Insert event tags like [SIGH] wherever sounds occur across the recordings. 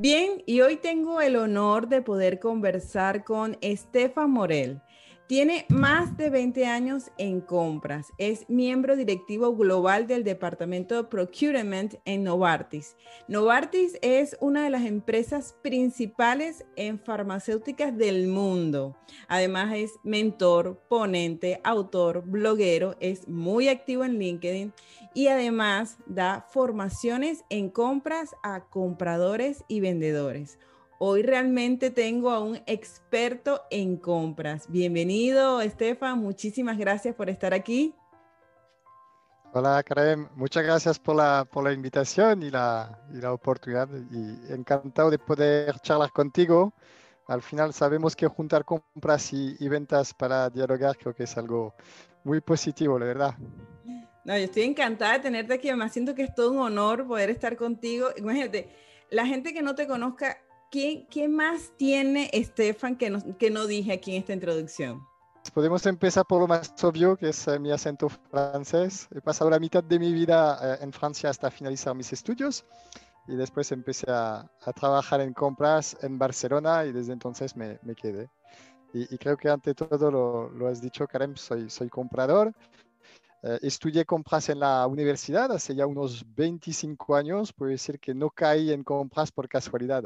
Bien, y hoy tengo el honor de poder conversar con Estefan Morel. Tiene más de 20 años en compras. Es miembro directivo global del Departamento de Procurement en Novartis. Novartis es una de las empresas principales en farmacéuticas del mundo. Además es mentor, ponente, autor, bloguero, es muy activo en LinkedIn y además da formaciones en compras a compradores y vendedores. Hoy realmente tengo a un experto en compras. Bienvenido, Estefan. Muchísimas gracias por estar aquí. Hola, Karen. Muchas gracias por la, por la invitación y la, y la oportunidad. Y encantado de poder charlar contigo. Al final sabemos que juntar compras y, y ventas para dialogar creo que es algo muy positivo, la verdad. No, yo estoy encantada de tenerte aquí. Además, siento que es todo un honor poder estar contigo. Imagínate, la gente que no te conozca, ¿qué, más tiene Estefan que no, que no dije aquí en esta introducción? Podemos empezar por lo más obvio, que es eh, mi acento francés. He pasado la mitad de mi vida eh, en Francia hasta finalizar mis estudios y después empecé a, trabajar en compras en Barcelona y desde entonces me, quedé. Y, creo que ante todo lo, lo, has dicho, Karen, soy, soy comprador. Eh, estudié compras en la universidad hace ya unos 25 años. Puedo decir que no caí en compras por casualidad.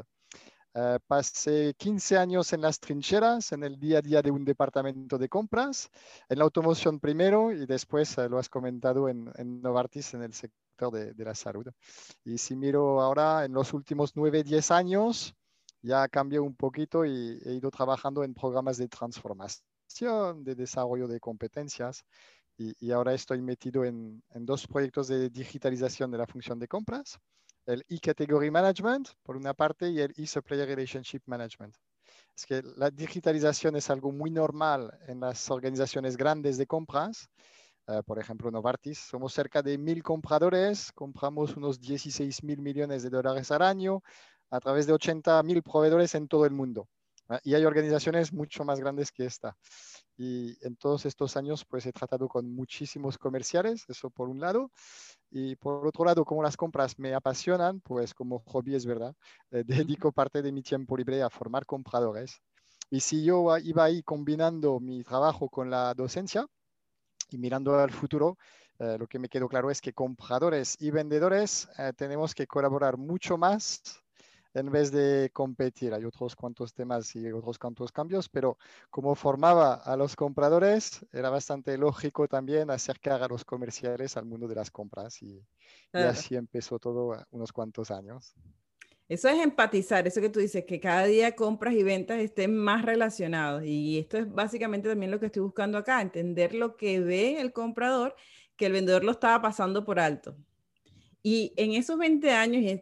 Eh, pasé 15 años en las trincheras, en el día a día de un departamento de compras, en la automoción primero y después, eh, lo has comentado, en, Novartis, en el sector de, la salud. Y si miro ahora, en los últimos 9, 10 años, ya cambié un poquito y he ido trabajando en programas de transformación, de desarrollo de competencias. Y, ahora estoy metido en, en dos proyectos de digitalización de la función de compras el e-category management, por una parte, y el e-supplier relationship management. Es que la digitalización es algo muy normal en las organizaciones grandes de compras. Eh, por ejemplo, Novartis, somos cerca de mil compradores, compramos unos 16 mil millones de dólares al año a través de 80 mil proveedores en todo el mundo. ¿Eh? Y hay organizaciones mucho más grandes que esta. Y en todos estos años, pues he tratado con muchísimos comerciales, eso por un lado. Y por otro lado, como las compras me apasionan, pues como hobby es verdad, eh, [LAUGHS] dedico parte de mi tiempo libre a formar compradores. Y si yo iba ahí combinando mi trabajo con la docencia y mirando al futuro, eh, lo que me quedó claro es que compradores y vendedores eh, tenemos que colaborar mucho más en vez de competir. Hay otros cuantos temas y otros cuantos cambios, pero como formaba a los compradores, era bastante lógico también acercar a los comerciales al mundo de las compras y, así empezó todo unos cuantos años. Eso es empatizar, eso que tú dices, que cada día compras y ventas estén más relacionados. Y esto es básicamente también lo que estoy buscando acá, entender lo que ve el comprador, que el vendedor lo estaba pasando por alto. Y en esos 20 años,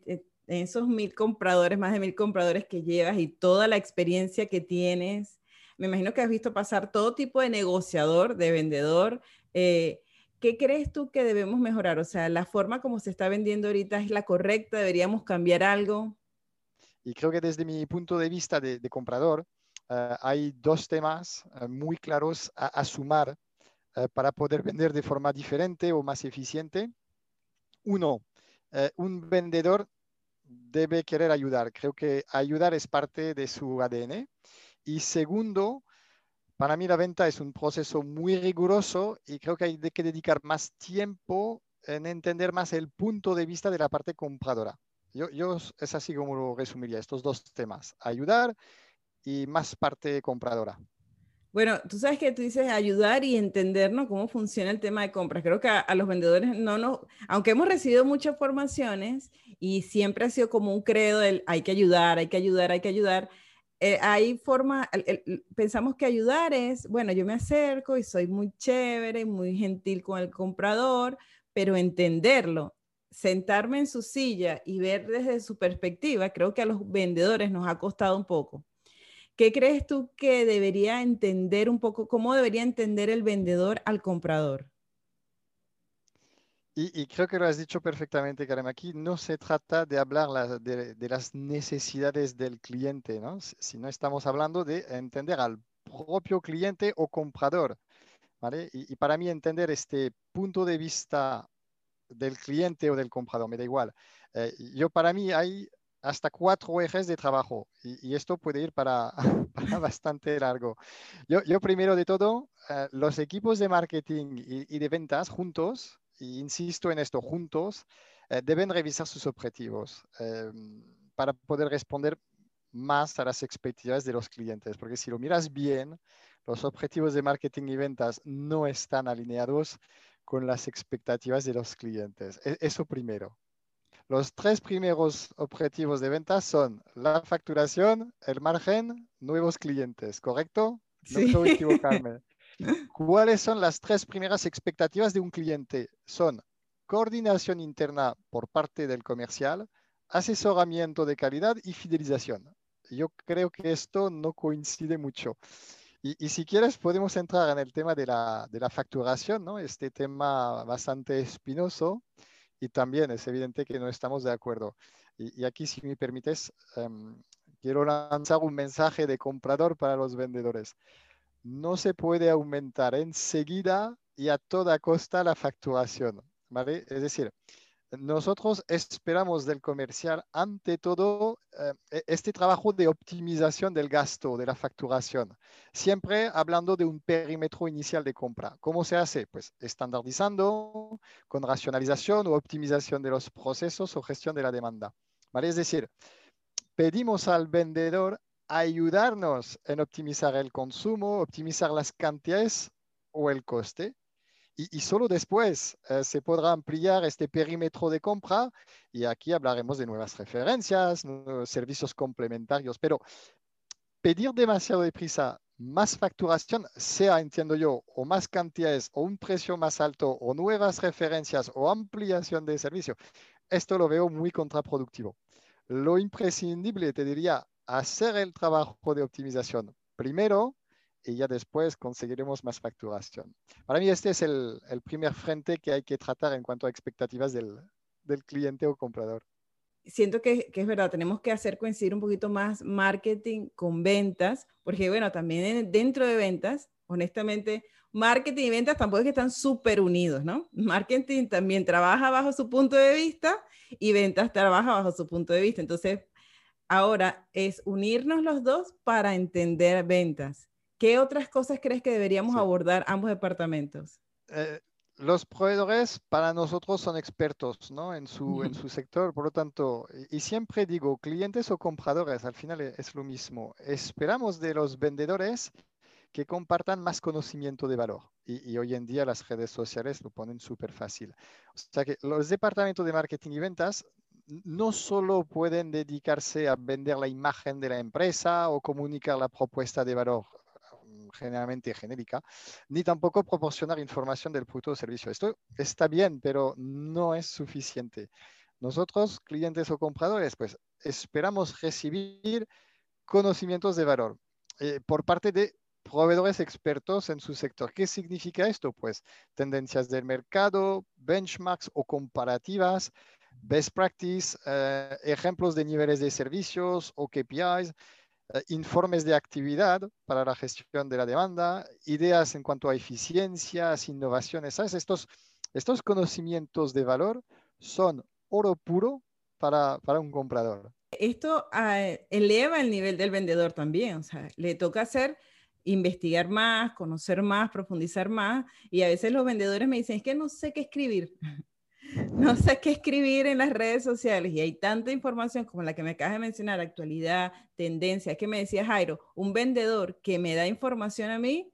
esos mil compradores, más de mil compradores que llevas y toda la experiencia que tienes, me imagino que has visto pasar todo tipo de negociador, de vendedor. Eh, ¿Qué crees tú que debemos mejorar? O sea, la forma como se está vendiendo ahorita es la correcta, deberíamos cambiar algo. Y creo que desde mi punto de vista de, comprador, eh, hay dos temas eh, muy claros a, sumar para poder vender de forma diferente o más eficiente. Uno, un vendedor debe querer ayudar. Creo que ayudar es parte de su ADN. Y segundo, para mí la venta es un proceso muy riguroso y creo que hay que dedicar más tiempo en entender más el punto de vista de la parte compradora. Yo, es así como lo resumiría, estos dos temas, ayudar y más parte compradora. Bueno, tú sabes que tú dices ayudar y entendernos cómo funciona el tema de compras. Creo que a, los vendedores no nos, aunque hemos recibido muchas formaciones y siempre ha sido como un credo del hay que ayudar, hay que ayudar, hay que ayudar. Eh, hay forma, pensamos que ayudar es, bueno, yo me acerco y soy muy chévere y muy gentil con el comprador, pero entenderlo. sentarme en su silla y ver desde su perspectiva, creo que a los vendedores nos ha costado un poco. ¿Qué crees tú que debería entender un poco, cómo debería entender el vendedor al comprador? Y, creo que lo has dicho perfectamente, Karen. Aquí no se trata de hablar de, las necesidades del cliente, ¿no? sino estamos hablando de entender al propio cliente o comprador. ¿vale? Y, para mí entender este punto de vista del cliente o del comprador, me da igual. Eh, yo para mí hay hasta cuatro ejes de trabajo y, esto puede ir para, [LAUGHS] bastante largo. Yo, primero de todo, eh, los equipos de marketing y, y de ventas juntos insisto en esto, juntos eh, deben revisar sus objetivos eh, para poder responder más a las expectativas de los clientes, porque si lo miras bien, los objetivos de marketing y ventas no están alineados con las expectativas de los clientes. E-, eso primero. Los tres primeros objetivos de ventas son la facturación, el margen, nuevos clientes, ¿correcto? No sí. puedo equivocarme. [LAUGHS] ¿Cuáles son las tres primeras expectativas de un cliente? Son coordinación interna por parte del comercial, asesoramiento de calidad y fidelización. Yo creo que esto no coincide mucho. Y, si quieres, podemos entrar en el tema de la, facturación, ¿no? este tema bastante espinoso y también es evidente que no estamos de acuerdo. Y, aquí, si me permites, em, quiero lanzar un mensaje de comprador para los vendedores no se puede aumentar enseguida y a toda costa la facturación. ¿vale? Es decir, nosotros esperamos del comercial, ante todo, eh, e-, este trabajo de optimización del gasto, de la facturación, siempre hablando de un perímetro inicial de compra. ¿Cómo se hace? Pues estandardizando, con racionalización o optimización de los procesos o gestión de la demanda. ¿vale? Es decir, pedimos al vendedor ayudarnos en optimizar el consumo, optimizar las cantidades o el coste. Y, solo después eh, se podrá ampliar este perímetro de compra y aquí hablaremos de nuevas referencias, nuevos servicios complementarios, pero pedir demasiado deprisa más facturación, sea, entiendo yo, o más cantidades, o un precio más alto, o nuevas referencias, o ampliación de servicio, esto lo veo muy contraproductivo. Lo imprescindible, te diría, hacer el trabajo de optimización primero y ya después conseguiremos más facturación. Para mí este es el, primer frente que hay que tratar en cuanto a expectativas del, cliente o comprador. Siento que, es verdad, tenemos que hacer coincidir un poquito más marketing con ventas, porque bueno, también dentro de ventas, honestamente, marketing y ventas tampoco es que están súper unidos, ¿no? [LAUGHS] Marketing también trabaja bajo su punto de vista y ventas trabaja bajo su punto de vista. Entonces, Ahora es unirnos los dos para entender ventas. ¿Qué otras cosas crees que deberíamos abordar ambos departamentos? Eh, los proveedores para nosotros son expertos ¿no? en, su, en su sector, por lo tanto, y, siempre digo, clientes o compradores, al final es lo mismo. Esperamos de los vendedores que compartan más conocimiento de valor. Y, y, hoy en día las redes sociales lo ponen súper fácil. O sea que los departamentos de marketing y ventas no solo pueden dedicarse a vender la imagen de la empresa o comunicar la propuesta de valor generalmente genérica, ni tampoco proporcionar información del producto o servicio. Esto está bien, pero no es suficiente. Nosotros, clientes o compradores, pues esperamos recibir conocimientos de valor eh, por parte de proveedores expertos en su sector. ¿Qué significa esto? Pues tendencias del mercado, benchmarks o comparativas, best practice, eh, ejemplos de niveles de servicios o KPIs, informes de actividad para la gestión de la demanda, ideas en cuanto a eficiencias, innovaciones. Estos, estos conocimientos de valor son oro puro para, para un comprador. Esto ah, eleva el nivel del vendedor también, o sea, le toca hacer investigar más, conocer más, profundizar más, y a veces los vendedores me dicen, es que no sé qué escribir. [LAUGHS] no sé qué escribir en las redes sociales y hay tanta información como la que me acabas de mencionar, actualidad, tendencia, que me decía Jairo, un vendedor que me da información a mí,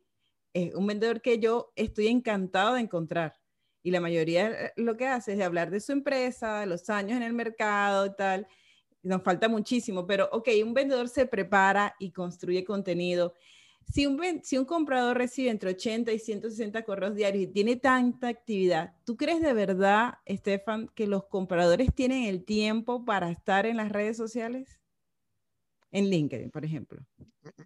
es un vendedor que yo estoy encantado de encontrar. Y la mayoría eh, lo que hace es de hablar de su empresa, de los años en el mercado tal. Nos falta muchísimo, pero ok, un vendedor se prepara y construye contenido. Si un, si un comprador recibe entre 80 y 160 correos diarios y tiene tanta actividad, ¿tú crees de verdad, Estefan, que los compradores tienen el tiempo para estar en las redes sociales? En LinkedIn, por ejemplo.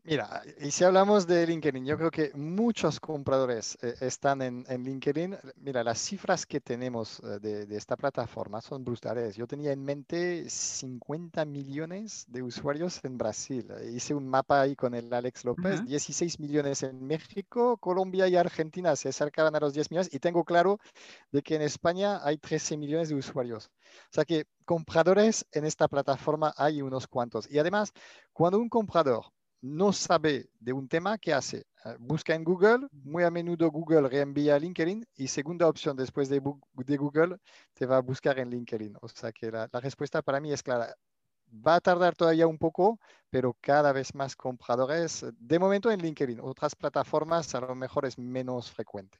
Mira, y si hablamos de LinkedIn, yo creo que muchos compradores eh, están en, LinkedIn. Mira, las cifras que tenemos eh, de, esta plataforma son brutales. Yo tenía en mente 50 millones de usuarios en Brasil. Hice un mapa ahí con el Alex López, 16 millones en México, Colombia y Argentina se acercaban a los 10 millones y tengo claro de que en España hay 13 millones de usuarios. O sea que compradores en esta plataforma hay unos cuantos. Y además, cuando un comprador no sabe de un tema, ¿qué hace? Eh, busca en Google, muy a menudo Google reenvía a LinkedIn y segunda opción después de, Google te va a buscar en LinkedIn. O sea que la, respuesta para mí es clara. Va a tardar todavía un poco, pero cada vez más compradores. De momento en LinkedIn, otras plataformas a lo mejor es menos frecuente.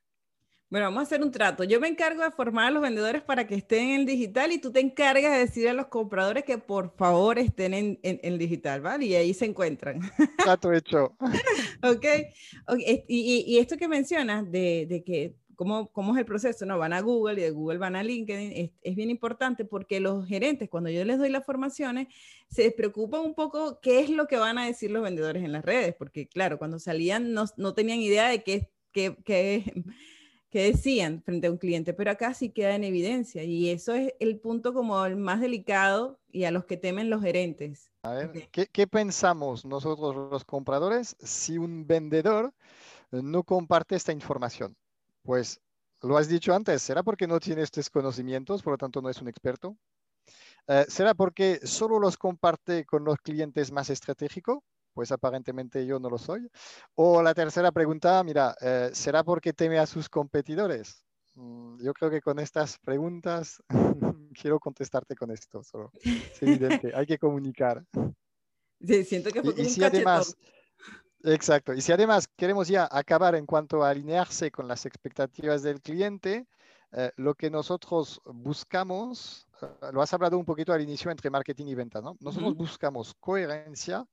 Bueno, vamos a hacer un trato. Yo me encargo de formar a los vendedores para que estén en digital y tú te encargas de decir a los compradores que por favor estén en, en, digital, ¿vale? Y ahí se encuentran. Trato hecho. [LAUGHS] ok. okay. Y, y, esto que mencionas de, de que cómo, cómo, es el proceso, ¿no? Van a Google y de Google van a LinkedIn, es, es, bien importante porque los gerentes, cuando yo les doy las formaciones, se preocupan un poco qué es lo que van a decir los vendedores en las redes, porque claro, cuando salían no, no tenían idea de qué, qué, qué que decían frente a un cliente, pero acá sí queda en evidencia y eso es el punto como el más delicado y a los que temen los gerentes. A ver, ¿qué, pensamos nosotros los compradores si un vendedor no comparte esta información? Pues lo has dicho antes, ¿será porque no tiene estos conocimientos, por lo tanto no es un experto? Eh, ¿Será porque solo los comparte con los clientes más estratégicos? Pues aparentemente yo no lo soy. O la tercera pregunta, mira, eh, ¿será porque teme a sus competidores? Mm, yo creo que con estas preguntas [LAUGHS] quiero contestarte con esto. Solo. Es evidente, hay que comunicar. [LAUGHS] Sí, siento que fue y, si además, exacto. Y si además queremos ya acabar en cuanto a alinearse con las expectativas del cliente, eh, lo que nosotros buscamos, eh, lo has hablado un poquito al inicio entre marketing y venta, ¿no? Nosotros buscamos coherencia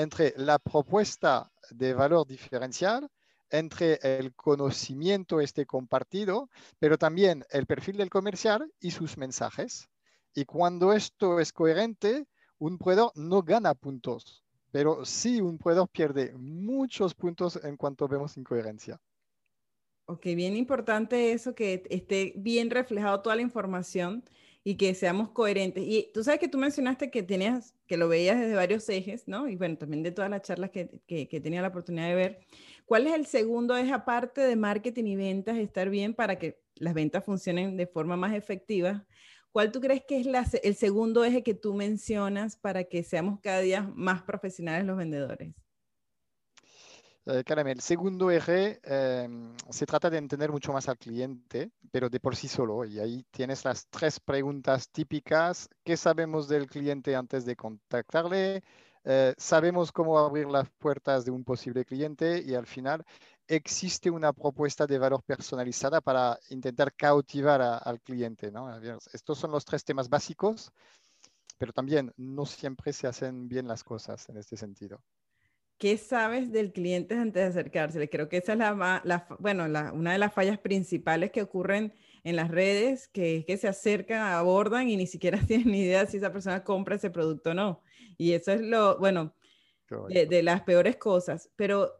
entre la propuesta de valor diferencial, entre el conocimiento este compartido, pero también el perfil del comercial y sus mensajes. Y cuando esto es coherente, un proveedor no gana puntos, pero sí un proveedor pierde muchos puntos en cuanto vemos incoherencia. Ok, bien importante eso, que esté bien reflejado toda la información y que seamos coherentes. Y tú sabes que tú mencionaste que tenías, que lo veías desde varios ejes, ¿no? Y bueno, también de todas las charlas que, que, tenía la oportunidad de ver. ¿Cuál es el segundo eje, aparte de marketing y ventas, estar bien para que las ventas funcionen de forma más efectiva? ¿Cuál tú crees que es el segundo eje que tú mencionas para que seamos cada día más profesionales los vendedores? Eh, el segundo eje em, se trata de entender mucho más al cliente, pero de por sí solo. Y ahí tienes las tres preguntas típicas. ¿Qué sabemos del cliente antes de contactarle? Eh, ¿Sabemos cómo abrir las puertas de un posible cliente? Y al final, ¿existe una propuesta de valor personalizada para intentar cautivar al cliente? ¿no? Estos son los tres temas básicos, pero también no siempre se hacen bien las cosas en este sentido. ¿Qué sabes del cliente antes de acercarse? Creo que esa es la, bueno, una de las fallas principales que ocurren en las redes, que es que se acercan, abordan y ni siquiera [LAUGHS] tienen ni idea si esa persona compra ese producto o no. Y eso es lo, bueno, de, las peores cosas. Pero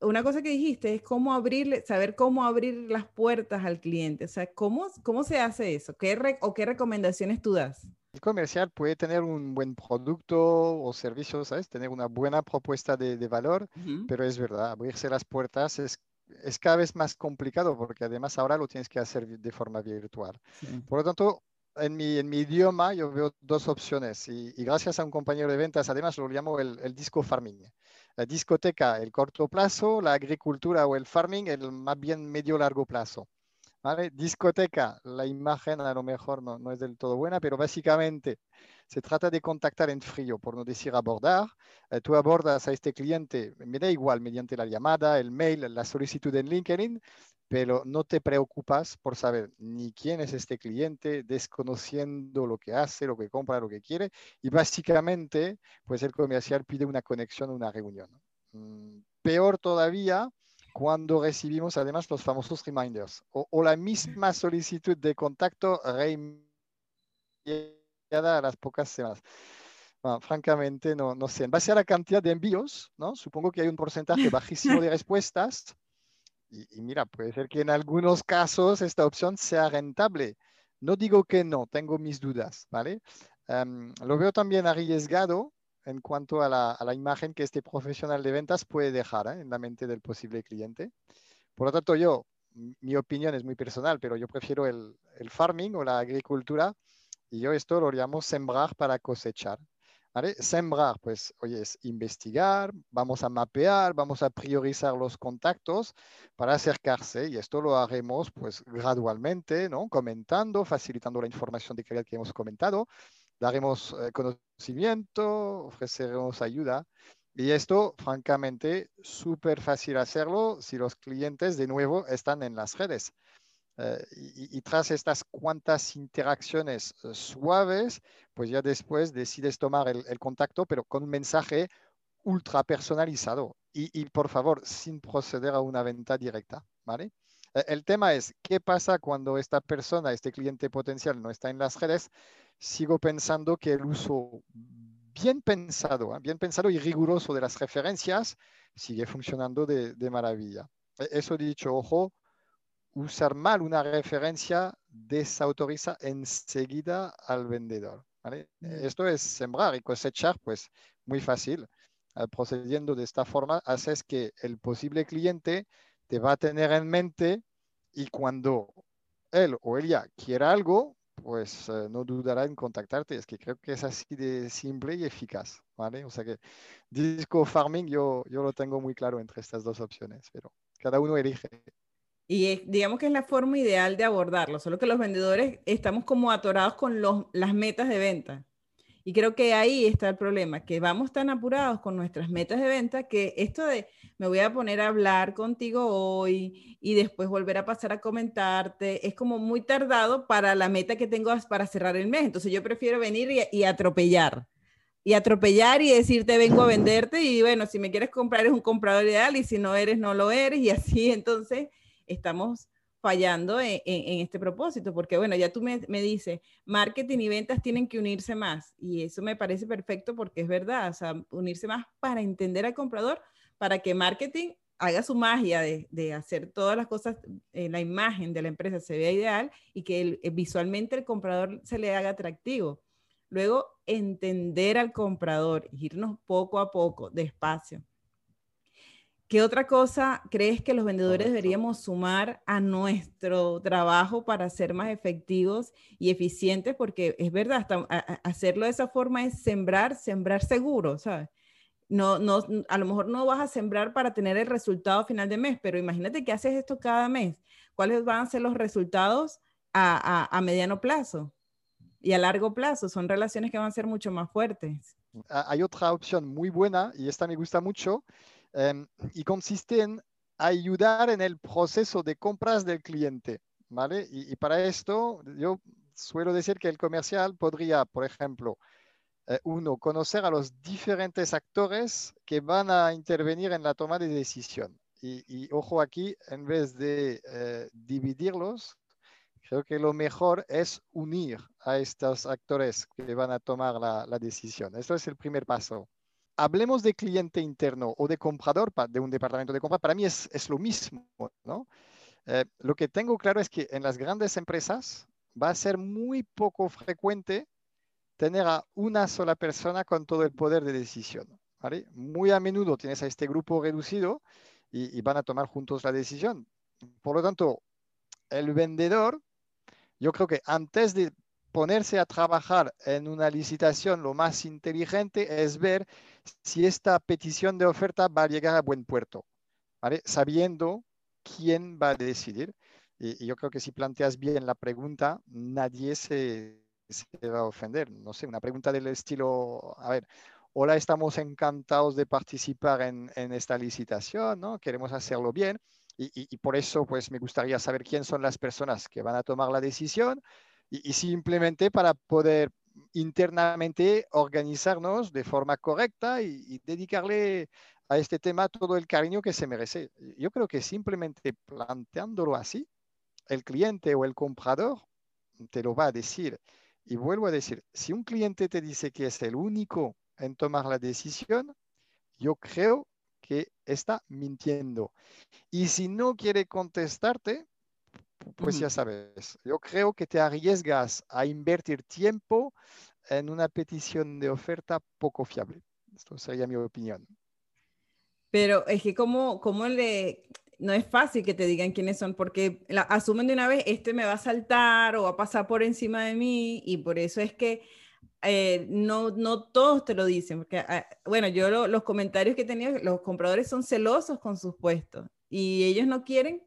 una cosa que dijiste es cómo abrirle, saber cómo abrir las puertas al cliente. O sea, ¿cómo, cómo se hace eso? ¿Qué ¿O qué recomendaciones tú das? El comercial puede tener un buen producto o servicio, ¿sabes? Tener una buena propuesta de, valor, pero es verdad, abrirse las puertas es, es, cada vez más complicado porque además ahora lo tienes que hacer de forma virtual. Por lo tanto, en mi, en mi, idioma yo veo dos opciones y, gracias a un compañero de ventas, además lo llamo el, el disco farming. La discoteca, el corto plazo, la agricultura o el farming, el más bien medio largo plazo. Discoteca, la imagen a lo mejor no, no, es del todo buena, pero básicamente se trata de contactar en frío, por no decir abordar. Eh, tú abordas a este cliente, me da igual, mediante la llamada, el mail, la solicitud en LinkedIn, pero no te preocupas por saber ni quién es este cliente, desconociendo lo que hace, lo que compra, lo que quiere, y básicamente, pues el comercial pide una conexión, una reunión. Mm, peor todavía cuando recibimos además los famosos reminders o, la misma solicitud de contacto reenviada a las pocas semanas. francamente, no, no sé. En base a la cantidad de envíos, ¿no? supongo que hay un porcentaje bajísimo de [LAUGHS] respuestas. Y, y, mira, puede ser que en algunos casos esta opción sea rentable. No digo que no, tengo mis dudas, ¿vale? Em, lo veo también arriesgado en cuanto a la, imagen que este profesional de ventas puede dejar ¿eh? en la mente del posible cliente. Por lo tanto, yo, mi opinión es muy personal, pero yo prefiero el, el farming o la agricultura y yo esto lo llamo sembrar para cosechar. ¿Vale? Sembrar, pues, oye, es investigar, vamos a mapear, vamos a priorizar los contactos para acercarse y esto lo haremos, pues, gradualmente, ¿no? Comentando, facilitando la información de calidad que hemos comentado, daremos eh, conocimiento, ofreceremos ayuda. Y esto, francamente, súper fácil hacerlo si los clientes de nuevo están en las redes. Eh, y, tras estas cuantas interacciones eh, suaves, pues ya después decides tomar el, contacto, pero con un mensaje ultra personalizado. Y, y, por favor, sin proceder a una venta directa, ¿vale? El tema es, ¿qué pasa cuando esta persona, este cliente potencial no está en las redes? sigo pensando que el uso bien pensado, ¿eh? bien pensado y riguroso de las referencias sigue funcionando de, maravilla. E, eso dicho, ojo, usar mal una referencia desautoriza enseguida al vendedor. Esto es sembrar y cosechar, pues muy fácil. Procediendo de esta forma, haces que el posible cliente te va a tener en mente y cuando él o ella quiera algo, pues eh, no dudará en contactarte. Es que creo que es así de simple y eficaz, ¿vale? O sea que disco farming yo, yo lo tengo muy claro entre estas dos opciones, pero cada uno elige. Y digamos que es la forma ideal de abordarlo, solo que los vendedores estamos como atorados con los, las metas de venta. Y creo que ahí está el problema, que vamos tan apurados con nuestras metas de venta que esto de me voy a poner a hablar contigo hoy y después volver a pasar a comentarte es como muy tardado para la meta que tengo para cerrar el mes. Entonces yo prefiero venir y, atropellar. Y atropellar y decirte vengo a venderte y bueno, si me quieres comprar eres un comprador ideal y si no eres no lo eres y así entonces estamos fallando en, este propósito, porque bueno, ya tú me, dices, marketing y ventas tienen que unirse más y eso me parece perfecto porque es verdad, o sea, unirse más para entender al comprador, para que marketing haga su magia de, hacer todas las cosas, en la imagen de la empresa se vea ideal y que eh, visualmente el comprador se le haga atractivo. Luego, entender al comprador, irnos poco a poco, despacio. ¿Qué otra cosa crees que los vendedores deberíamos sumar a nuestro trabajo para ser más efectivos y eficientes? Porque es verdad, hacerlo de esa forma es sembrar, sembrar seguro, ¿sabes? No, no, a lo mejor no vas a sembrar para tener el resultado a final de mes, pero imagínate que haces esto cada mes. ¿Cuáles van a ser los resultados a, a mediano plazo y a largo plazo? Son relaciones que van a ser mucho más fuertes. Hay otra opción muy buena y esta me gusta mucho Em, y consiste en ayudar en el proceso de compras del cliente. ¿vale? Y, para esto, yo suelo decir que el comercial podría, por ejemplo, eh, uno, conocer a los diferentes actores que van a intervenir en la toma de decisión. Y, ojo aquí, en vez de eh, dividirlos, creo que lo mejor es unir a estos actores que van a tomar la, la decisión. Esto es el primer paso hablemos de cliente interno o de comprador de un departamento de compra, para mí es, lo mismo, ¿no? Eh, lo que tengo claro es que en las grandes empresas va a ser muy poco frecuente tener a una sola persona con todo el poder de decisión. Muy a menudo tienes a este grupo reducido y van a tomar juntos la decisión. Por lo tanto, el vendedor, yo creo que antes de ponerse a trabajar en una licitación, lo más inteligente es ver si esta petición de oferta va a llegar a buen puerto, sabiendo quién va a decidir. Y, yo creo que si planteas bien la pregunta, nadie se, va a ofender. No sé, una pregunta del estilo, a ver, hola, estamos encantados de participar en, esta licitación, ¿no? Queremos hacerlo bien. Y, y, por eso, pues, me gustaría saber quién son las personas que van a tomar la decisión y, simplemente para poder internamente organizarnos de forma correcta y, dedicarle a este tema todo el cariño que se merece. Yo creo que simplemente planteándolo así, el cliente o el comprador te lo va a decir. Y vuelvo a decir, si un cliente te dice que es el único en tomar la decisión, yo creo que está mintiendo. Y si no quiere contestarte, pues ya sabes, yo creo que te arriesgas a invertir tiempo en una petición de oferta poco fiable. Esto sería mi opinión. Pero es que como, como le, no es fácil que te digan quiénes son, porque la, asumen de una vez, este me va a saltar o va a pasar por encima de mí, y por eso es que eh, no, no todos te lo dicen, porque, ah, bueno, yo los comentarios que he tenido, los compradores son celosos con sus puestos, y ellos no quieren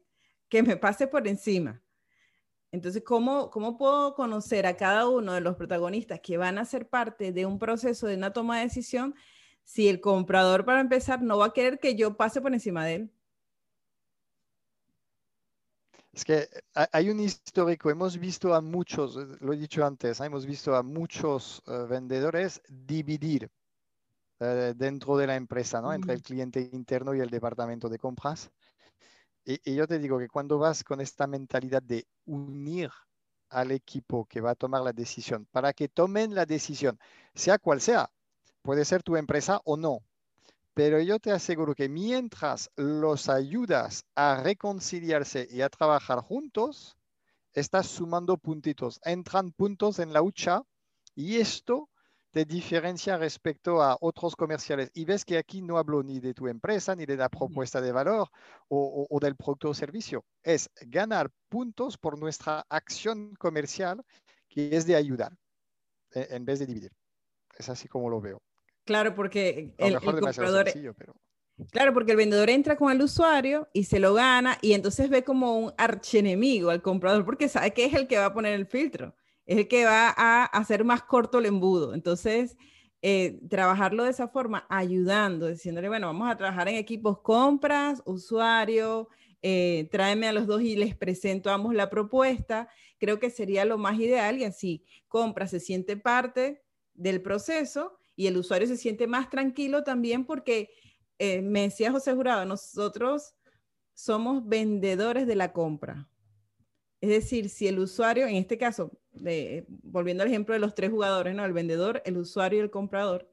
que me pase por encima. Entonces, ¿cómo, ¿cómo puedo conocer a cada uno de los protagonistas que van a ser parte de un proceso de una toma de decisión si el comprador, para empezar, no va a querer que yo pase por encima de él? Es que hay un histórico, hemos visto a muchos, eh, lo he dicho antes, hemos visto a muchos eh, vendedores dividir eh, dentro de la empresa, ¿no? Entre el cliente interno y el departamento de compras. Y, yo te digo que cuando vas con esta mentalidad de unir al equipo que va a tomar la decisión, para que tomen la decisión, sea cual sea, puede ser tu empresa o no, pero yo te aseguro que mientras los ayudas a reconciliarse y a trabajar juntos, estás sumando puntitos, entran puntos en la hucha y esto te diferencia respecto a otros comerciales. Y ves que aquí no hablo ni de tu empresa, ni de la propuesta de valor o, del producto o servicio. Es ganar puntos por nuestra acción comercial, que es de ayudar e, en vez de dividir. Es así como lo veo. Claro, porque el, comprador... Claro, porque el vendedor entra con el usuario y se lo gana y entonces ve como un archenemigo al comprador porque sabe que es el que va a poner el filtro es el que va a hacer más corto el embudo. Entonces, eh, trabajarlo de esa forma, ayudando, diciéndole, bueno, vamos a trabajar en equipos compras, usuario, eh, tráeme a los dos y les presento a ambos la propuesta, creo que sería lo más ideal y así compra se siente parte del proceso y el usuario se siente más tranquilo también porque eh, me decía José Jurado, nosotros somos vendedores de la compra. Es decir, si el usuario, en este caso, volviendo al ejemplo de los tres jugadores, ¿no? El vendedor, el usuario y el comprador.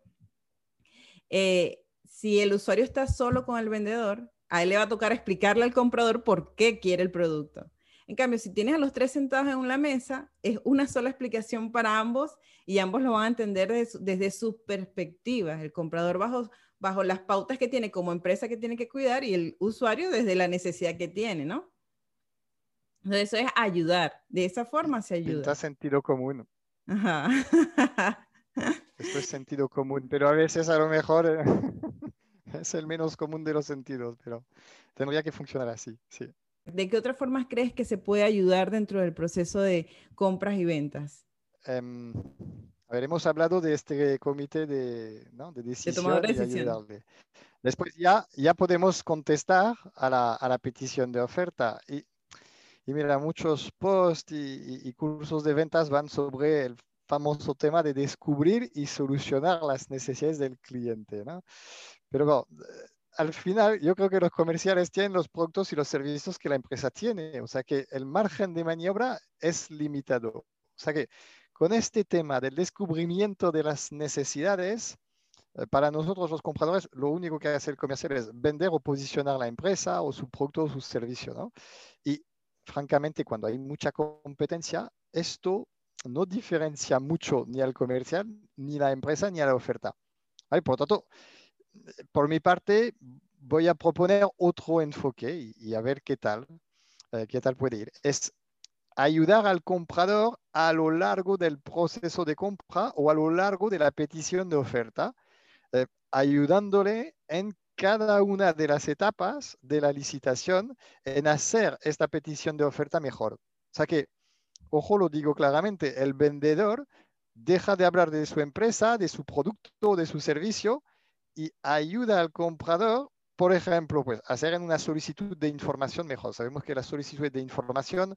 Eh, si el usuario está solo con el vendedor, a él le va a tocar explicarle al comprador por qué quiere el producto. En cambio, si tienes a los tres sentados en una mesa, es una sola explicación para ambos y ambos lo van a entender desde, sus perspectivas. El comprador bajo, bajo las pautas que tiene como empresa que tiene que cuidar y el usuario desde la necesidad que tiene, ¿no? Entonces, eso es ayudar. De esa forma se ayuda. Pinta sentido común. Ajá. [LAUGHS] Esto es sentido común, pero a veces a lo mejor eh, [LAUGHS] es el menos común de los sentidos, pero tendría que funcionar así, sí. ¿De qué otras formas crees que se puede ayudar dentro del proceso de compras y ventas? Um, a ver, hemos hablado de este comité de, ¿no? de decisión de y Después ya, ya podemos contestar a la, a la petición de oferta. Y y mira, muchos posts y, cursos de ventas van sobre el famoso tema de descubrir y solucionar las necesidades del cliente, ¿no? Pero bueno, al final yo creo que los comerciales tienen los productos y los servicios que la empresa tiene, o sea que el margen de maniobra es limitado. O sea que con este tema del descubrimiento de las necesidades, eh, para nosotros los compradores, lo único que hace el comercial es vender o posicionar la empresa o su producto o su servicio, ¿no? Y francamente, cuando hay mucha competencia, esto no diferencia mucho ni al comercial, ni la empresa, ni a la oferta. Por lo tanto, por mi parte, voy a proponer otro enfoque y, a ver qué tal, eh, qué tal puede ir. Es ayudar al comprador a lo largo del proceso de compra o a lo largo de la petición de oferta, eh, ayudándole en cada una de las etapas de la licitación en hacer esta petición de oferta mejor. O sea que, ojo, lo digo claramente, el vendedor deja de hablar de su empresa, de su producto, de su servicio y ayuda al comprador, por ejemplo, pues hacer una solicitud de información mejor. Sabemos que las solicitudes de información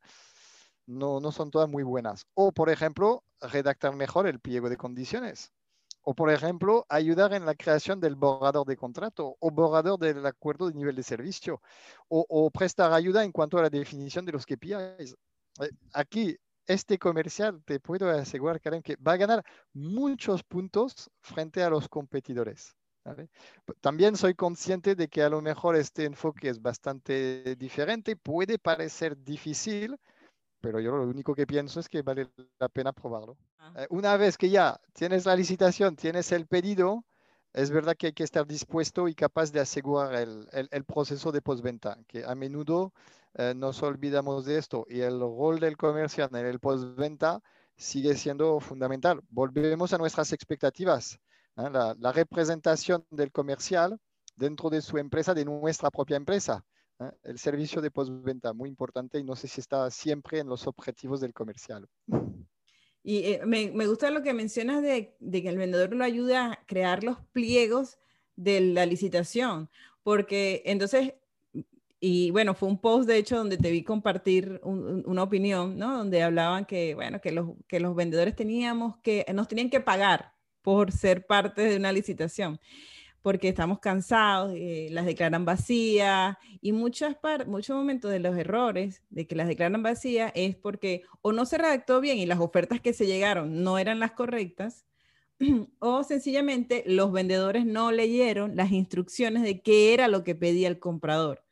no, no son todas muy buenas. O, por ejemplo, redactar mejor el pliego de condiciones O, por ejemplo, ayudar en la creación del borrador de contrato o borrador del acuerdo de nivel de servicio o, prestar ayuda en cuanto a la definición de los KPIs. Eh, aquí, este comercial, te puedo asegurar, Karen, que va a ganar muchos puntos frente a los competidores. También soy consciente de que a lo mejor este enfoque es bastante diferente, puede parecer difícil, pero yo lo único que pienso es que vale la pena probarlo. Eh, una vez que ya tienes la licitación, tienes el pedido, es verdad que hay que estar dispuesto y capaz de asegurar el, el, proceso de postventa, que a menudo eh, nos olvidamos de esto y el rol del comercial en el postventa sigue siendo fundamental. Volvemos a nuestras expectativas. ¿eh? La, la representación del comercial dentro de su empresa, de nuestra propia empresa. ¿eh? El servicio de postventa, muy importante y no sé si está siempre en los objetivos del comercial. [LAUGHS] Y eh, me, me, gusta lo que mencionas de, de, que el vendedor lo ayuda a crear los pliegos de la licitación, porque entonces, y bueno, fue un post de hecho donde te vi compartir una opinión, ¿no? Donde hablaban que, bueno, que los, que los vendedores teníamos que, nos tenían que pagar por ser parte de una licitación porque estamos cansados, eh, las declaran vacías y muchas muchos momentos de los errores de que las declaran vacías es porque o no se redactó bien y las ofertas que se llegaron no eran las correctas [CLEARS THROAT] o sencillamente los vendedores no leyeron las instrucciones de qué era lo que pedía el comprador.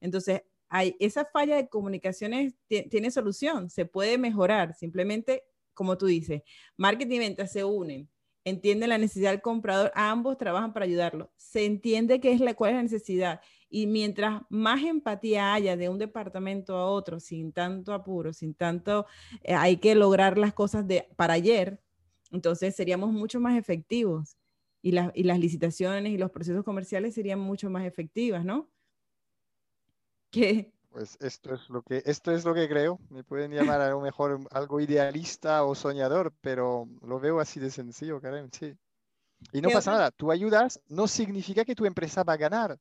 Entonces, hay, esa falla de comunicaciones tiene solución, se puede mejorar, simplemente como tú dices, marketing y venta se unen entiende la necesidad del comprador, ambos trabajan para ayudarlo, se entiende qué es la, cuál es la necesidad. Y mientras más empatía haya de un departamento a otro, sin tanto apuro, sin tanto, eh, hay que lograr las cosas de para ayer, entonces seríamos mucho más efectivos. Y, y las licitaciones y los procesos comerciales serían mucho más efectivas, ¿no? [LAUGHS] Que pues esto es lo que, esto es lo que creo. Me pueden llamar a lo mejor algo idealista o soñador, pero lo veo así de sencillo, Karen, sí. Y no pasa nada, tú ayudas no significa que tu empresa va a ganar,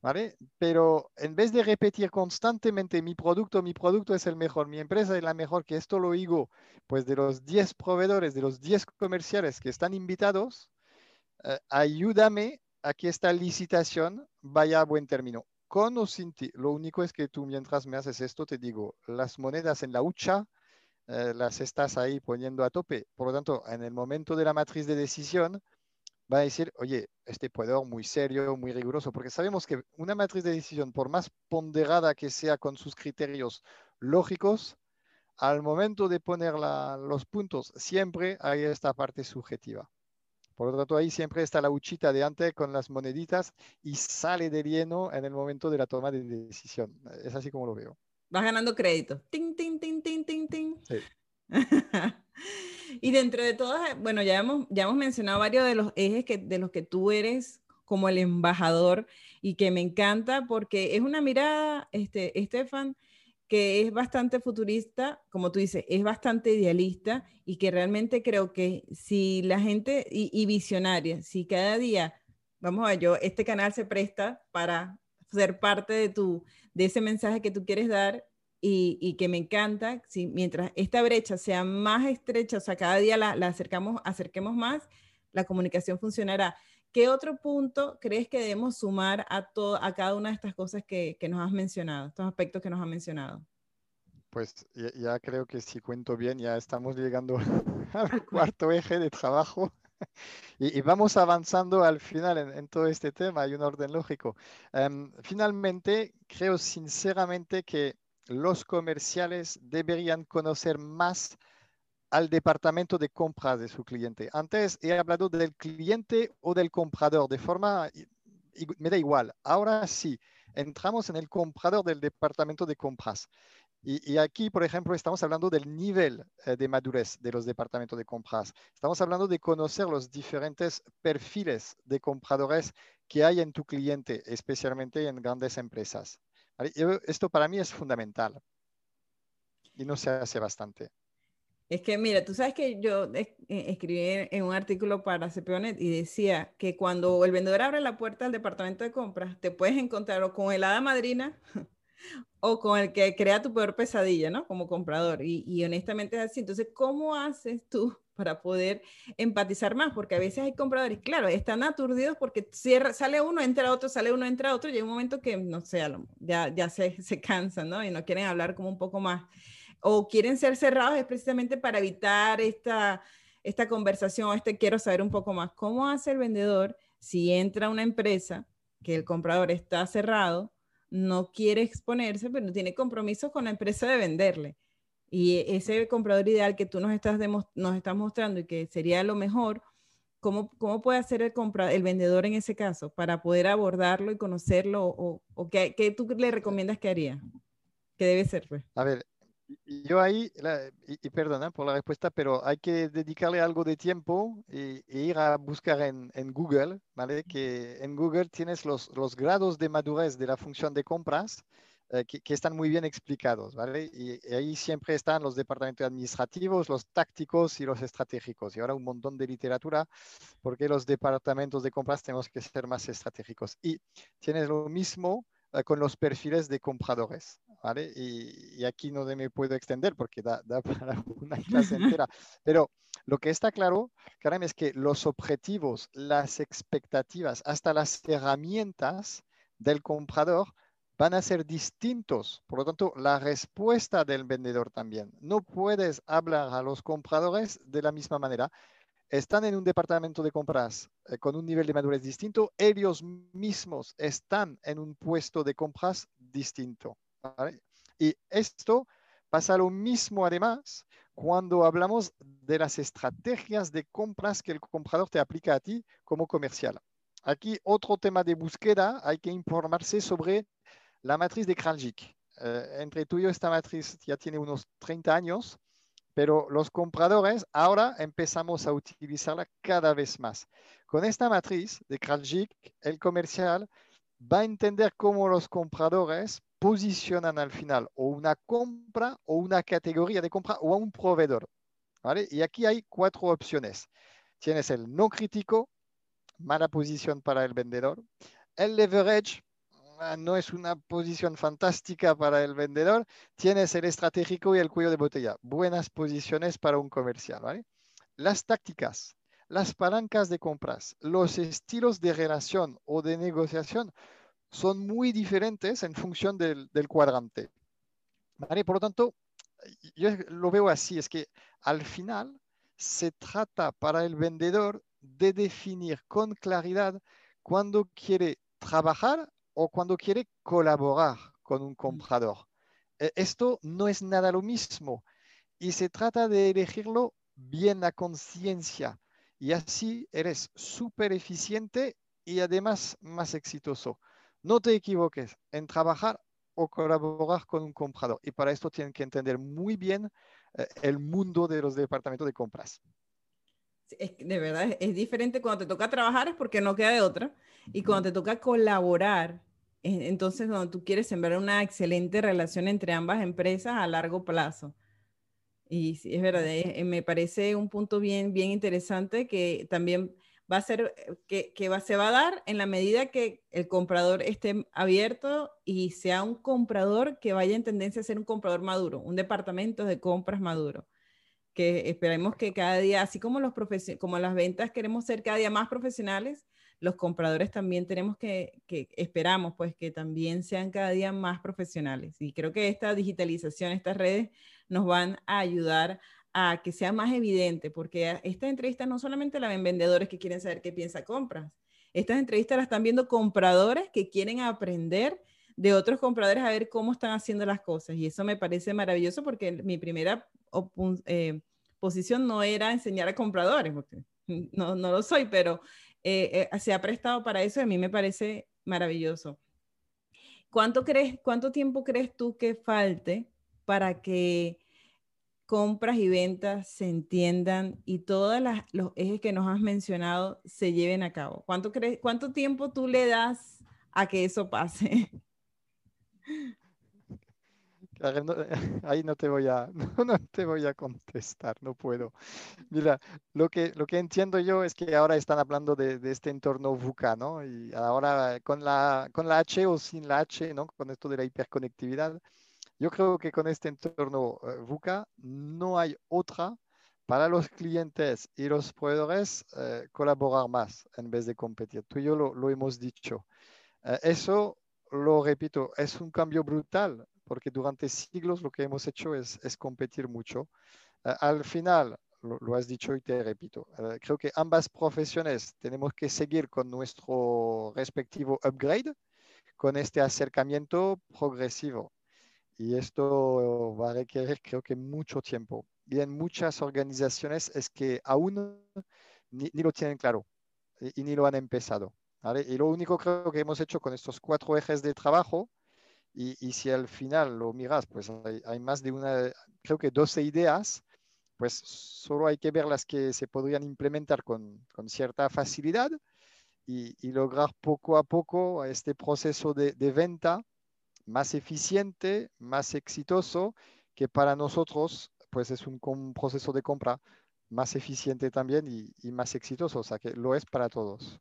¿vale? Pero en vez de repetir constantemente mi producto, mi producto es el mejor, mi empresa es la mejor, que esto lo digo, pues de los 10 proveedores, de los 10 comerciales que están invitados, eh, ayúdame a que esta licitación vaya a buen término con o sin ti. Lo único es que tú mientras me haces esto, te digo, las monedas en la hucha eh, las estás ahí poniendo a tope. Por lo tanto, en el momento de la matriz de decisión, va a decir, oye, este proveedor muy serio, muy riguroso, porque sabemos que una matriz de decisión, por más ponderada que sea con sus criterios lógicos, al momento de poner los puntos, siempre hay esta parte subjetiva. Por lo tanto, ahí siempre está la huchita de antes con las moneditas y sale de lleno en el momento de la toma de decisión. Es así como lo veo. Vas ganando crédito. Ting, ting, ting, ting, ting, ting. Sí. [LAUGHS] y dentro de todas, bueno, ya hemos, ya hemos mencionado varios de los ejes que, de los que tú eres como el embajador y que me encanta porque es una mirada, este, Estefan, que es bastante futurista, como tú dices, es bastante idealista y que realmente creo que si la gente, y, visionaria, si cada día, vamos a ver, yo, este canal se presta para ser parte de, tu, de ese mensaje que tú quieres dar y, que me encanta, si mientras esta brecha sea más estrecha, o sea, cada día la, la acercamos, acerquemos más, la comunicación funcionará. ¿Qué otro punto crees que debemos sumar a, todo, a cada una de estas cosas que, que nos has mencionado, estos aspectos que nos has mencionado? Pues ya, creo que si cuento bien, ya estamos llegando [LAUGHS] al cuarto eje de trabajo [LAUGHS] y, vamos avanzando al final en, todo este tema, hay un orden lógico. Em, finalmente, creo sinceramente que los comerciales deberían conocer más al departamento de compras de su cliente. Antes he hablado del cliente o del comprador de forma, me da igual. Ahora sí, entramos en el comprador del departamento de compras. Y, aquí, por ejemplo, estamos hablando del nivel eh, de madurez de los departamentos de compras. Estamos hablando de conocer los diferentes perfiles de compradores que hay en tu cliente, especialmente en grandes empresas. Esto para mí es fundamental y no se hace bastante. Es que, mira, tú sabes que yo eh, escribí en un artículo para CPONet y decía que cuando el vendedor abre la puerta al departamento de compras, te puedes encontrar o con el hada madrina [LAUGHS] o con el que crea tu peor pesadilla, ¿no? Como comprador. Y, honestamente es así. Entonces, ¿cómo haces tú [LAUGHS] para poder empatizar más, porque a veces hay compradores, claro, están aturdidos porque cierra, sale uno, entra otro, sale uno, entra otro, y hay un momento que, no sé, ya, ya se, [LAUGHS] se cansan, ¿no? Y no quieren hablar como un poco más, o quieren ser cerrados es precisamente para evitar esta, esta conversación, este quiero saber un poco más. ¿Cómo hace el vendedor si entra una empresa que el comprador está cerrado, no quiere exponerse, pero tiene compromiso con la empresa de venderle? Y ese comprador ideal que tú nos estás, nos mostrando y que sería lo mejor, ¿cómo, cómo puede hacer el, el vendedor en ese caso para poder abordarlo y conocerlo? ¿O, o qué, qué, tú le recomiendas que haría? ¿Qué debe ser? Pues? A ver, yo ahí, y, perdona por la respuesta, pero hay que dedicarle algo de tiempo e, ir a buscar en, Google, ¿vale? Que en Google tienes los, los grados de madurez de la función de compras eh, que, están muy bien explicados, ¿vale? Y, ahí siempre están los departamentos administrativos, los tácticos y los estratégicos. Y ahora un montón de literatura porque los departamentos de compras tenemos que ser más estratégicos. Y tienes lo mismo eh, con los perfiles de compradores, ¿vale? Y, aquí no me puedo extender porque da, da [LAUGHS] para una clase [LAUGHS] entera. Pero lo que está claro, Karen, es que los objetivos, las expectativas, hasta las herramientas del comprador van a ser distintos. Por lo tanto, la respuesta del vendedor también. No puedes hablar a los compradores de la misma manera. Están en un departamento de compras eh, con un nivel de madurez distinto. Ellos mismos están en un puesto de compras distinto. Y esto pasa lo mismo además cuando hablamos de las estrategias de compras que el comprador te aplica a ti como comercial. Aquí otro tema de búsqueda, hay que informarse sobre la matriz de Kraljic. Eh, entre tú y yo esta matriz ya tiene unos 30 años, pero los compradores ahora empezamos a utilizarla cada vez más. Con esta matriz de Kraljic, el comercial va a entender cómo los compradores posicionan al final o una compra o una categoría de compra o a un proveedor. ¿vale? Y aquí hay cuatro opciones. Tienes el no crítico, mala posición para el vendedor. El leverage, Ah, no es una posición fantástica para el vendedor, tienes el estratégico y el cuello de botella. Buenas posiciones para un comercial. ¿vale? Las tácticas, las palancas de compras, los estilos de relación o de negociación son muy diferentes en función del, cuadrante. ¿vale? Por lo tanto, yo lo veo así, es que al final se trata para el vendedor de definir con claridad cuándo quiere trabajar o cuando quiere colaborar con un comprador. E, esto no es nada lo mismo y se trata de elegirlo bien a conciencia y así eres súper eficiente y además más exitoso. No te equivoques en trabajar o colaborar con un comprador y para esto tienen que entender muy bien eh, el mundo de los departamentos de compras. de verdad, es diferente cuando te toca trabajar es porque no queda de otra y cuando te toca colaborar entonces, cuando tú quieres sembrar una excelente relación entre ambas empresas a largo plazo. Y sí, es verdad, eh, me parece un punto bien, bien interesante que también va a ser, eh, que, va, se va a dar en la medida que el comprador esté abierto y sea un comprador que vaya en tendencia a ser un comprador maduro, un departamento de compras maduro. Que esperemos que cada día, así como, los como las ventas queremos ser cada día más profesionales, los compradores también tenemos que, que, esperamos pues que también sean cada día más profesionales. Y creo que esta digitalización, estas redes nos van a ayudar a que sea más evidente, porque esta entrevista no solamente la ven vendedores que quieren saber qué piensa compras, estas entrevistas las están viendo compradores que quieren aprender de otros compradores a ver cómo están haciendo las cosas. Y eso me parece maravilloso porque mi primera eh, posición no era enseñar a compradores, porque [LAUGHS] no, no lo soy, pero eh, eh, se ha prestado para eso y a mí me parece maravilloso. ¿Cuánto, crees, ¿Cuánto tiempo crees tú que falte para que compras y ventas se entiendan y todos los ejes que nos has mencionado se lleven a cabo? ¿Cuánto, crees, ¿Cuánto tiempo tú le das a que eso pase? [LAUGHS] [LAUGHS] ahí no te voy a, [LAUGHS] no, te voy a contestar, no puedo. Mira, lo que, lo que entiendo yo es que ahora están hablando de, de este entorno VUCA, ¿no? Y ahora con la, con la H o sin la H, ¿no? Con esto de la hiperconectividad, yo creo que con este entorno eh, VUCA no hay otra para los [LAUGHS] clientes y los proveedores eh, colaborar más en vez de competir. Tú y yo lo, hemos dicho. Eh, eso, lo repito, es un cambio brutal porque durante siglos lo que hemos hecho es, competir mucho. Eh, al final, lo, has dicho y te repito, creo que ambas profesiones tenemos que seguir con nuestro respectivo upgrade, con este acercamiento progresivo. Y esto va a requerir, creo que, mucho tiempo y en muchas organizaciones es que aún ni, lo tienen claro y, ni lo han empezado. Y lo único creo que hemos hecho con estos cuatro ejes de trabajo, y, y si al final lo miras, pues hay, más de una, creo que 12 ideas, pues solo hay que ver las que se podrían implementar con, con cierta facilidad y, lograr poco a poco este proceso de venta más eficiente, más exitoso, que para nosotros pues es un, proceso de compra más eficiente también y, más exitoso, o sea que lo es para todos.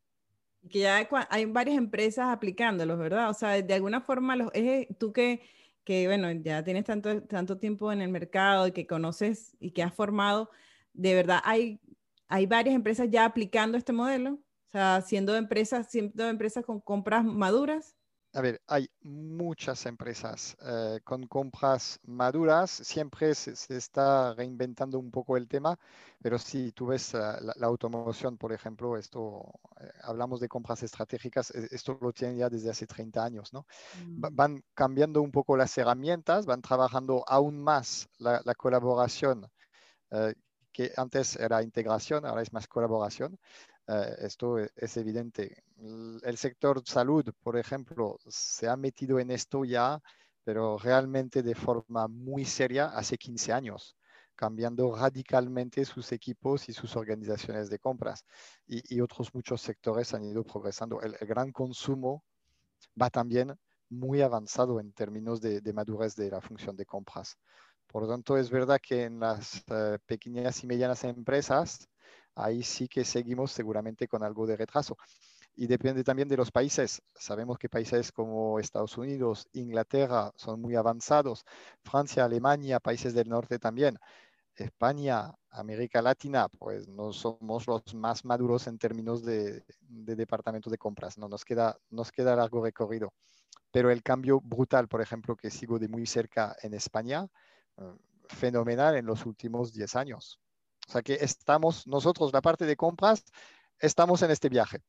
Que ya hay, varias empresas aplicándolos, ¿verdad? O sea, de alguna forma, los, es, tú que, que, bueno, ya tienes tanto, tanto tiempo en el mercado y que conoces y que has formado, de verdad hay, hay varias empresas ya aplicando este modelo, o sea, siendo empresas, siendo empresas con compras maduras. A ver, hay muchas empresas eh, con compras maduras, siempre se, está reinventando un poco el tema, pero si tú ves eh, la, automoción, por ejemplo, esto, eh, hablamos de compras estratégicas, e, esto lo tienen ya desde hace 30 años, ¿no? Mm. Van cambiando un poco las herramientas, van trabajando aún más la, colaboración, que antes era integración, ahora es más colaboración. Eh, esto e, es evidente. El sector salud, por ejemplo, se ha metido en esto ya, pero realmente de forma muy seria hace 15 años, cambiando radicalmente sus equipos y sus organizaciones de compras. Y, otros muchos sectores han ido progresando. El, gran consumo va también muy avanzado en términos de, madurez de la función de compras. Por lo tanto, es verdad que en las eh, pequeñas y medianas empresas, ahí sí que seguimos seguramente con algo de retraso. Y depende también de los países. Sabemos que países como Estados Unidos, Inglaterra son muy avanzados, Francia, Alemania, países del norte también. España, América Latina, pues no somos los más maduros en términos de, de departamento de compras. No, nos, queda, nos queda largo recorrido. Pero el cambio brutal, por ejemplo, que sigo de muy cerca en España, eh, fenomenal en los últimos 10 años. O sea que estamos nosotros, la parte de compras, estamos en este viaje.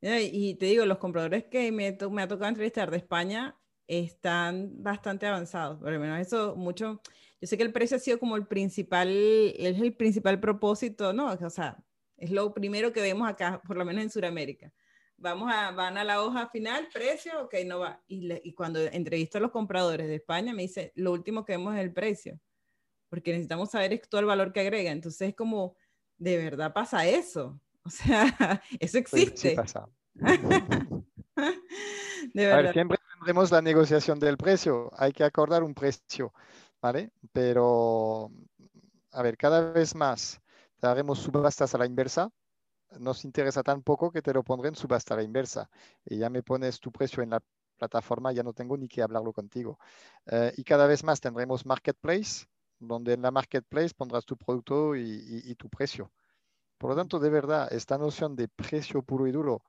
Y te digo, los compradores que me, me ha tocado entrevistar de España están bastante avanzados. Por lo menos eso mucho. Yo sé que el precio ha sido como el principal, es el principal propósito, ¿no? O sea, es lo primero que vemos acá, por lo menos en Sudamérica. Vamos a, van a la hoja final, precio, ok, no va. Y, y cuando entrevisto a los compradores de España, me dice, lo último que vemos es el precio porque necesitamos saber todo el valor que agrega. Entonces es como, ¿de verdad pasa eso? [LAUGHS] O sea, eso existe. Sí, pasa. [LAUGHS] de verdad. siempre tendremos la negociación del precio. Hay que acordar un precio, ¿vale? Pero, a ver, cada vez más haremos subastas a la inversa. Nos interesa tan poco que te lo pondré en subasta a la inversa. Y ya me pones tu precio en la plataforma, ya no tengo ni que hablarlo contigo. Eh, y cada vez más tendremos marketplace, donde en la marketplace pondrás tu producto y, tu precio. Por lo tanto, de verdad, esta noción de precio puro y duro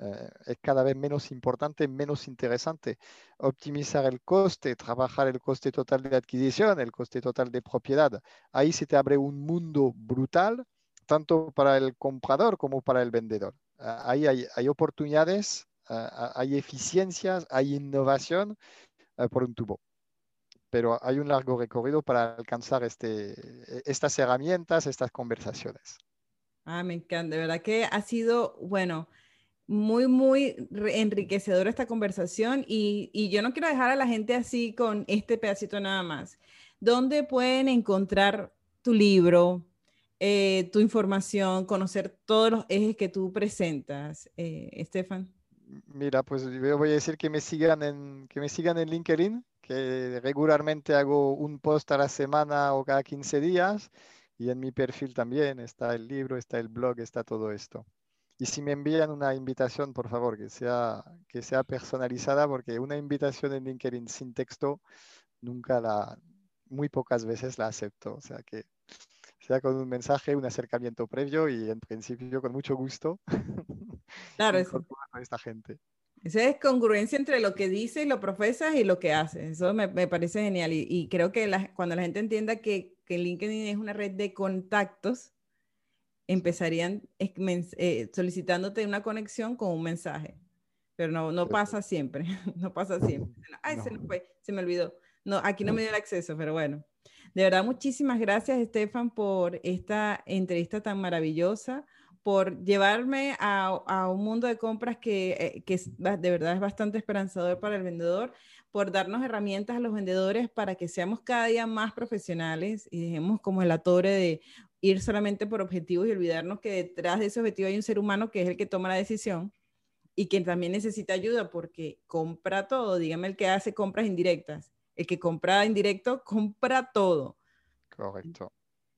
eh, es cada vez menos importante, menos interesante. Optimizar el coste, trabajar el coste total de adquisición, el coste total de propiedad. Ahí se te abre un mundo brutal, tanto para el comprador como para el vendedor. Eh, ahí hay, oportunidades, eh, hay eficiencias, hay innovación por un tubo pero hay un largo recorrido para alcanzar este, estas herramientas, estas conversaciones. Ah, me encanta, de verdad que ha sido, bueno, muy, muy enriquecedora esta conversación y, y, yo no quiero dejar a la gente así con este pedacito nada más. ¿Dónde pueden encontrar tu libro, eh, tu información, conocer todos los ejes que tú presentas, eh, Estefan? Mira, pues yo voy a decir que me sigan en, que me sigan en LinkedIn, que regularmente hago un post a la semana o cada 15 días y en mi perfil también está el libro, está el blog, está todo esto. Y si me envían una invitación, por favor, que sea, que sea personalizada, porque una invitación en LinkedIn sin texto, nunca la, muy pocas veces la acepto. O sea que sea con un mensaje, un acercamiento previo y en principio con mucho gusto. [LAUGHS] Claro, eso. A esta gente. Esa es congruencia entre lo que dice y lo profesas y lo que hace. Eso me, parece genial. Y, creo que cuando la gente entienda que, que, LinkedIn es una red de contactos, empezarían eh, solicitándote una conexión con un mensaje. Pero no, no pasa siempre. [LAUGHS] no pasa siempre. [LAUGHS] Ay, se, se me olvidó. No, aquí no me dio el acceso, pero bueno. De verdad, muchísimas gracias, Estefan, por esta entrevista tan maravillosa por llevarme a, un mundo de compras que, eh, de verdad es bastante esperanzador para el vendedor, por darnos herramientas a los vendedores para que seamos cada día más profesionales y dejemos como el atore de ir solamente por objetivos y olvidarnos que detrás de ese objetivo hay un ser humano que es el que toma la decisión y que también necesita ayuda porque compra todo. Dígame el que hace compras indirectas. El que compra indirecto compra todo. Correcto.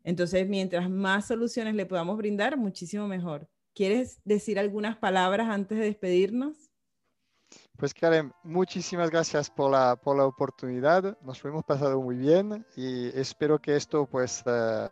Entonces, mientras más soluciones le podamos brindar, muchísimo mejor. ¿Quieres decir algunas palabras antes de despedirnos? Pues Karen, muchísimas gracias por la, por la oportunidad. Nos hemos pasado muy bien y espero que esto pues, eh,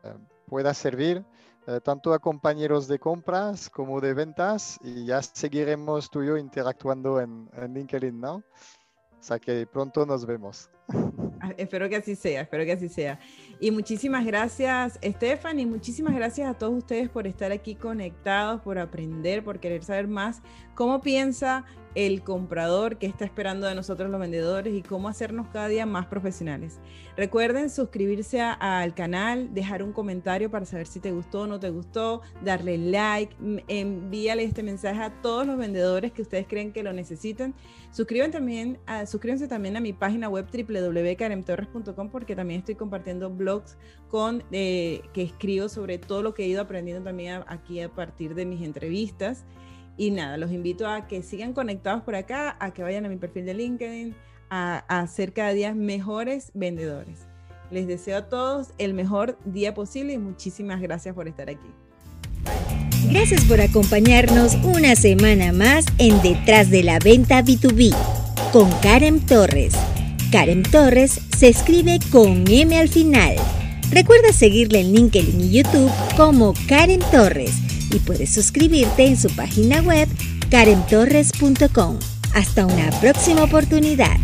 pueda servir eh, tanto a compañeros de compras como de ventas y ya seguiremos tú y yo interactuando en, en LinkedIn, ¿no? O sea que pronto nos vemos. [LAUGHS] [LAUGHS] Espero que así sea, espero que así sea. Y muchísimas gracias, Estefan, y muchísimas gracias a todos ustedes por estar aquí conectados, por aprender, por querer saber más cómo piensa el comprador, que está esperando de nosotros los vendedores y cómo hacernos cada día más profesionales. Recuerden suscribirse al canal, dejar un comentario para saber si te gustó o no te gustó, darle like, envíale este mensaje a todos los vendedores que ustedes creen que lo necesitan. También a, suscríbanse también a mi página web www.karemtorres.com porque también estoy compartiendo blogs con, eh, que escribo sobre todo lo que he ido aprendiendo también aquí a partir de mis entrevistas. Y nada, los invito a que sigan conectados por acá, a que vayan a mi perfil de LinkedIn, a, a ser cada día mejores vendedores. Les deseo a todos el mejor día posible y muchísimas gracias por estar aquí. Gracias por acompañarnos una semana más en Detrás de la Venta B2B con Karen Torres. Karen Torres se escribe con M al final. Recuerda seguirle en LinkedIn y YouTube como Karen Torres y puedes suscribirte en su página web karentorres.com. Hasta una próxima oportunidad.